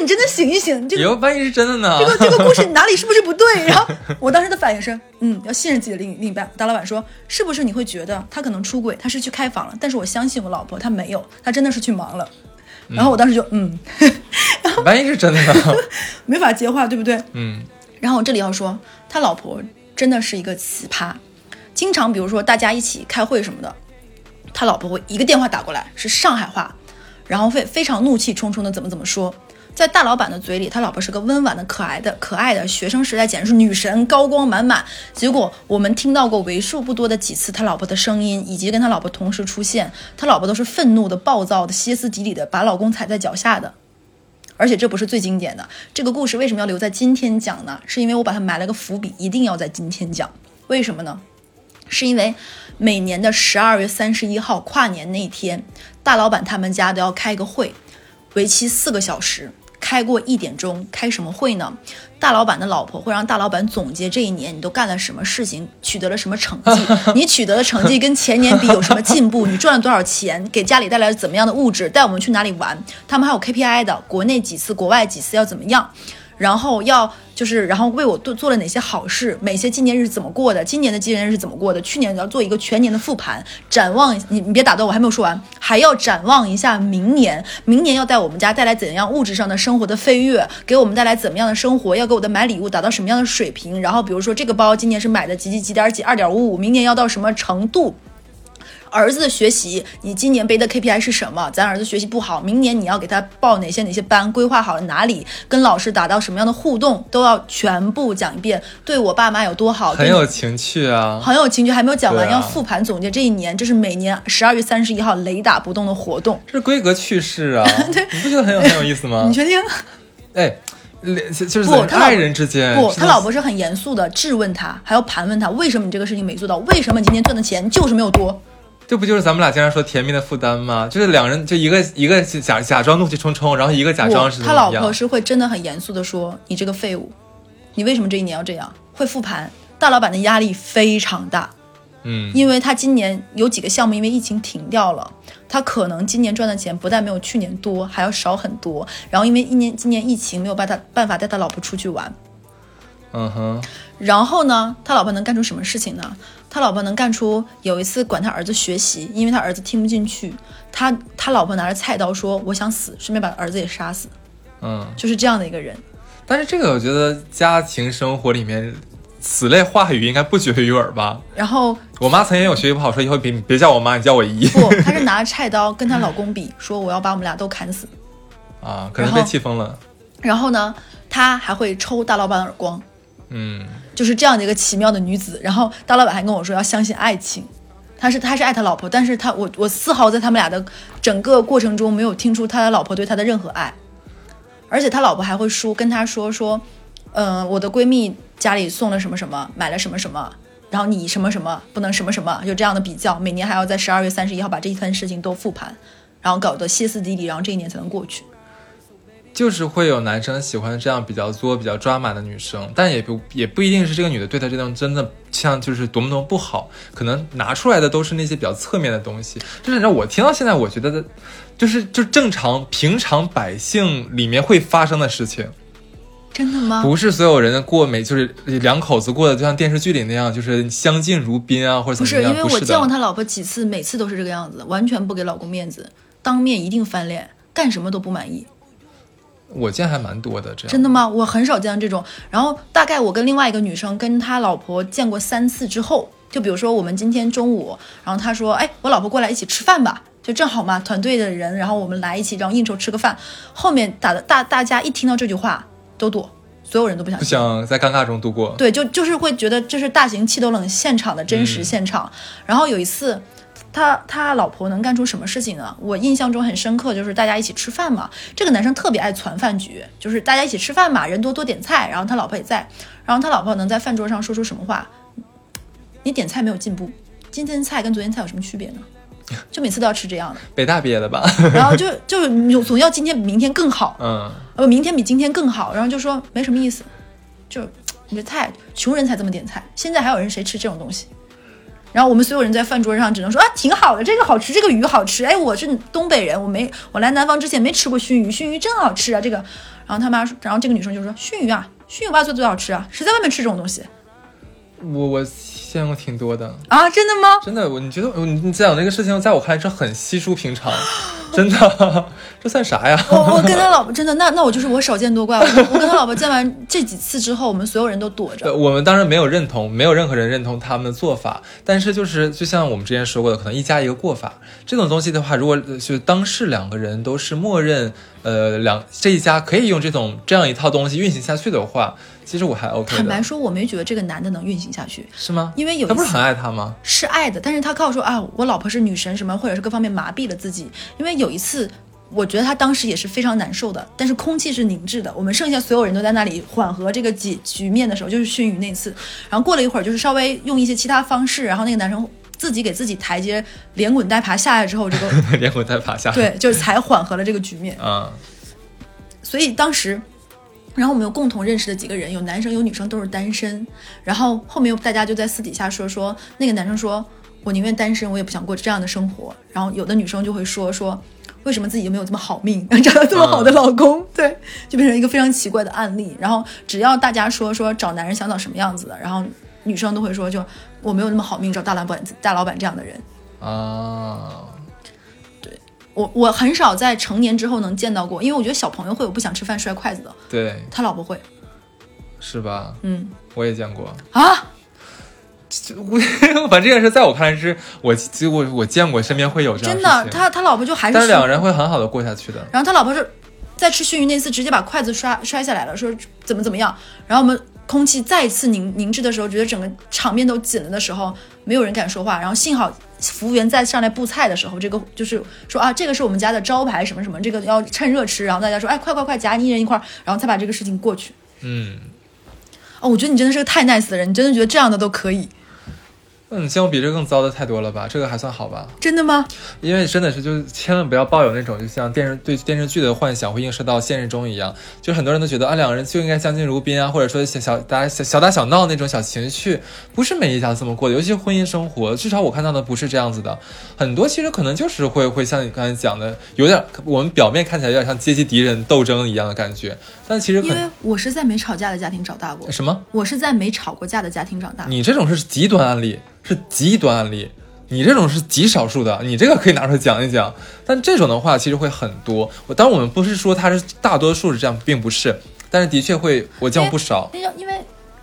你真的醒一醒，这个哟，万一是真的呢？这个这个故事哪里是不是不对？[laughs] 然后我当时的反应是，嗯，要信任自己的另另一半。大老板说，是不是你会觉得他可能出轨，他是去开房了，但是我相信我老婆，她没有，她真的是去忙了。然后我当时就嗯，[laughs] 万一是真的呢？没法接话，对不对？嗯然后我这里要说，他老婆真的是一个奇葩，经常比如说大家一起开会什么的，他老婆会一个电话打过来是上海话，然后会非常怒气冲冲的怎么怎么说。在大老板的嘴里，他老婆是个温婉的、可爱的、可爱的学生时代，简直是女神，高光满满。结果我们听到过为数不多的几次他老婆的声音，以及跟他老婆同时出现，他老婆都是愤怒的、暴躁的、歇斯底里的，把老公踩在脚下的。而且这不是最经典的，这个故事为什么要留在今天讲呢？是因为我把它埋了个伏笔，一定要在今天讲。为什么呢？是因为每年的十二月三十一号跨年那一天，大老板他们家都要开个会，为期四个小时。开过一点钟，开什么会呢？大老板的老婆会让大老板总结这一年你都干了什么事情，取得了什么成绩，[laughs] 你取得的成绩跟前年比有什么进步，你赚了多少钱，给家里带来了怎么样的物质，带我们去哪里玩。他们还有 KPI 的，国内几次，国外几次要怎么样。然后要就是，然后为我做做了哪些好事，每些纪念日怎么过的，今年的纪念日是怎么过的，去年要做一个全年的复盘，展望你你别打断我，还没有说完，还要展望一下明年，明年要带我们家带来怎样物质上的生活的飞跃，给我们带来怎么样的生活，要给我的买礼物达到什么样的水平，然后比如说这个包今年是买的几几几点几二点五五，明年要到什么程度。儿子的学习，你今年背的 KPI 是什么？咱儿子学习不好，明年你要给他报哪些哪些班，规划好了哪里，跟老师达到什么样的互动，都要全部讲一遍。对我爸妈有多好，很有情趣啊。很有情趣，还没有讲完，啊要复盘总结这一年，这是每年十二月三十一号雷打不动的活动。这是规格趣事啊，[laughs] 你不觉得很有很有意思吗 [laughs] 你？确定？哎，连就是不他爱人之间，不，他老婆是很严肃的质问他，还要盘问他为什么你这个事情没做到，为什么你今天赚的钱就是没有多。这不就是咱们俩经常说甜蜜的负担吗？就是两人就一个一个假假装怒气冲冲，然后一个假装是他老婆是会真的很严肃的说：“你这个废物，你为什么这一年要这样？”会复盘。大老板的压力非常大，嗯，因为他今年有几个项目因为疫情停掉了，他可能今年赚的钱不但没有去年多，还要少很多。然后因为一年今年疫情没有办他办法带他老婆出去玩，嗯哼，然后呢，他老婆能干出什么事情呢？他老婆能干出有一次管他儿子学习，因为他儿子听不进去，他他老婆拿着菜刀说我想死，顺便把儿子也杀死，嗯，就是这样的一个人。但是这个我觉得家庭生活里面此类话语应该不绝于耳吧。然后我妈曾经有学习不好，说以后别别叫我妈，你叫我姨不，她是拿着菜刀跟她老公比，说我要把我们俩都砍死。[laughs] 啊，可能被气疯了。然后呢，她还会抽大老板耳光，嗯，就是这样的一个奇妙的女子。然后大老板还跟我说要相信爱情，他是他是爱他老婆，但是他我我丝毫在他们俩的整个过程中没有听出他的老婆对他的任何爱，而且他老婆还会说跟他说说，呃，我的闺蜜家里送了什么什么，买了什么什么。然后你什么什么不能什么什么，有这样的比较，每年还要在十二月三十一号把这一摊事情都复盘，然后搞得歇斯底里，然后这一年才能过去。就是会有男生喜欢这样比较作、比较抓马的女生，但也不也不一定是这个女的对他这种真的像就是多么多么不好，可能拿出来的都是那些比较侧面的东西。就是让我听到现在，我觉得的，就是就正常平常百姓里面会发生的事情，真的吗？不是所有人过每就是两口子过的就像电视剧里那样，就是相敬如宾啊，或者怎么样。不是因为，我见过他老婆几次，每次都是这个样子，完全不给老公面子，当面一定翻脸，干什么都不满意。我见还蛮多的这样。真的吗？我很少见到这种。然后大概我跟另外一个女生跟他老婆见过三次之后，就比如说我们今天中午，然后他说：“哎，我老婆过来一起吃饭吧。”就正好嘛，团队的人，然后我们来一起，然后应酬吃个饭。后面打的大大家一听到这句话都躲，所有人都不想不想在尴尬中度过。对，就就是会觉得这是大型气都冷现场的真实现场。然后有一次，他他老婆能干出什么事情呢？我印象中很深刻，就是大家一起吃饭嘛，这个男生特别爱攒饭局，就是大家一起吃饭嘛，人多多点菜，然后他老婆也在，然后他老婆能在饭桌上说出什么话？你点菜没有进步，今天菜跟昨天菜有什么区别呢？就每次都要吃这样的，[laughs] 北大毕业的吧？[laughs] 然后就就是总要今天比明天更好，嗯，呃，明天比今天更好，然后就说没什么意思，就你这菜，穷人才这么点菜，现在还有人谁吃这种东西？然后我们所有人在饭桌上只能说啊，挺好的，这个好吃，这个鱼好吃。哎，我是东北人，我没我来南方之前没吃过熏鱼，熏鱼真好吃啊，这个。然后他妈说，然后这个女生就说熏鱼啊，熏鱼我爸做最好吃啊，谁在外面吃这种东西我我见过挺多的。啊？真的吗？真的，我你觉得你你讲这个事情，在我看来是很稀疏平常，真的，[laughs] 这算啥呀？我我跟他老婆真的，那那我就是我少见多怪。我我跟他老婆见完这几次之后，我们所有人都躲呃着。我们当然没有认同，没有任何人认同他们的做法，但是就是就像我们之前说过的，可能一家一个过法这种东西的话，如果呃就当事两个人都是默认，呃，两这一家可以用这种这样一套东西运行下去的话，其实我还 OK 的，坦白说，我没觉得这个男的能运行下去，是吗？因为有他不是很爱他吗？是爱的，但是他靠说啊，我老婆是女神什么，或者是各方面麻痹了自己。因为有一次，我觉得他当时也是非常难受的，但是空气是凝滞的，我们剩下所有人都在那里缓和这个局局面的时候，就是熏鱼那次。然后过了一会儿，就是稍微用一些其他方式，然后那个男生自己给自己台阶，连滚带爬下来之后，这个 [laughs] 连滚带爬下来。对，就是才缓和了这个局面。啊，所以当时，然后我们有共同认识的几个人，有男生有女生都是单身。然后后面大家就在私底下说说，那个男生说，我宁愿单身，我也不想过这样的生活。然后有的女生就会说说，为什么自己没有这么好命，[laughs] 找到这么好的老公？对，就变成一个非常奇怪的案例。然后只要大家说说找男人想找什么样子的，然后女生都会说，就我没有那么好命，找大老板大老板这样的人。啊，对我我很少在成年之后能见到过，因为我觉得小朋友会有不想吃饭摔筷子的，对，他老婆会，是吧？嗯我也见过。啊。我 [laughs] 反正这件事在我看来是我就我我见过身边会有这样真的，的事情他他老婆就还是但是两个人会很好的过下去的。然后他老婆是在吃熏鱼那次直接把筷子摔摔下来了，说怎么怎么样。然后我们空气再次凝凝滞的时候，觉得整个场面都紧了的时候，没有人敢说话。然后幸好服务员再上来布菜的时候，这个就是说啊，这个是我们家的招牌什么什么，这个要趁热吃。然后大家说，哎，快快快，夹你一人一块，然后才把这个事情过去。嗯，哦，我觉得你真的是个太 nice 的人，你真的觉得这样的都可以，那你见过比这更糟的太多了吧？这个还算好吧？真的吗？因为真的是，就是千万不要抱有那种就像电视对电视剧的幻想会映射到现实中一样。就很多人都觉得啊，两个人就应该相敬如宾啊，或者说小小大家小小打小闹那种小情绪，不是每一家这么过的。尤其婚姻生活，至少我看到的不是这样子的。很多其实可能就是会会像你刚才讲的，有点我们表面看起来有点像阶级敌人斗争一样的感觉，但其实因为我是在没吵架的家庭长大过，什么？我是在没吵过架的家庭长大。你这种是极端案例，是极端案例。你这种是极少数的，你这个可以拿出来讲一讲。但这种的话，其实会很多。我当然我们不是说它是大多数是这样，并不是。但是的确会我见过不少。那因为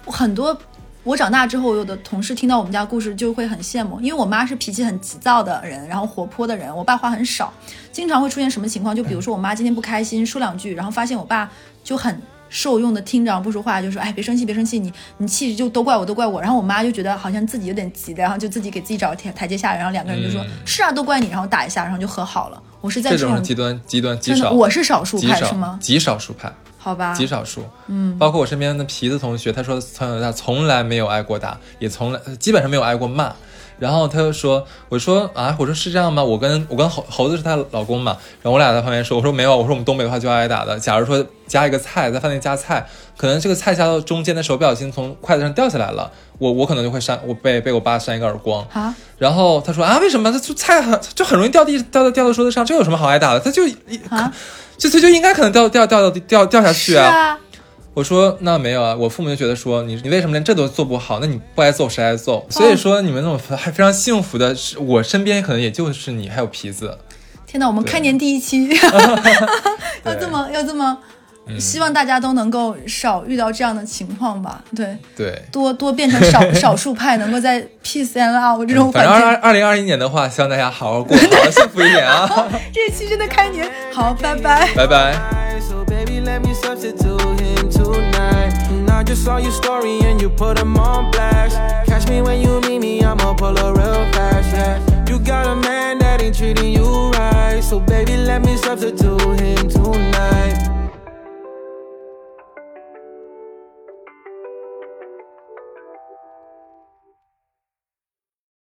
很多我长大之后，有的同事听到我们家故事就会很羡慕，因为我妈是脾气很急躁的人，然后活泼的人，我爸话很少，经常会出现什么情况？就比如说我妈今天不开心，说两句，然后发现我爸就很。受用的听着不说话，就说哎别生气别生气，你你气就都怪我都怪我。然后我妈就觉得好像自己有点急的，然后就自己给自己找台阶下，然后两个人就说是啊都怪你，然后打一下，然后就和好了。我是在这种极端极端极少，我是少数派是吗？极少数派，好吧，极少数。嗯，包括我身边的皮子同学，他说从小到大从来没有挨过打，也从来基本上没有挨过骂。然后他就说：“我说啊，我说是这样吗？我跟我跟猴猴子是她老公嘛。然后我俩在旁边说，我说没有，我说我们东北的话就要挨打的。假如说加一个菜，在饭店加菜，可能这个菜加到中间的时候不小心从筷子上掉下来了，我我可能就会扇我被被我爸扇一个耳光。啊。然后他说啊，为什么？他就菜很就很容易掉地掉到掉到桌子上，这有什么好挨打的？他就一啊，就他就应该可能掉掉掉到掉掉下去啊。”我说那没有啊，我父母就觉得说你你为什么连这都做不好？那你不挨揍谁挨揍？所以说你们那种还非常幸福的，是我身边可能也就是你还有皮子。天哪，我们开年第一期，[laughs] [laughs] 要这么要这么，希望大家都能够少遇到这样的情况吧。对对，多多变成少少数派，能够在 peace and love 这种反正二二零二一年的话，希望大家好好过，好好幸福一点啊。[laughs] 这期真的开年好，拜拜，拜拜。I just saw your story and you put them on blast. Catch me when you meet me, I'ma pull her real fast. Yeah. You got a man that ain't treating you right, so baby, let me substitute him tonight.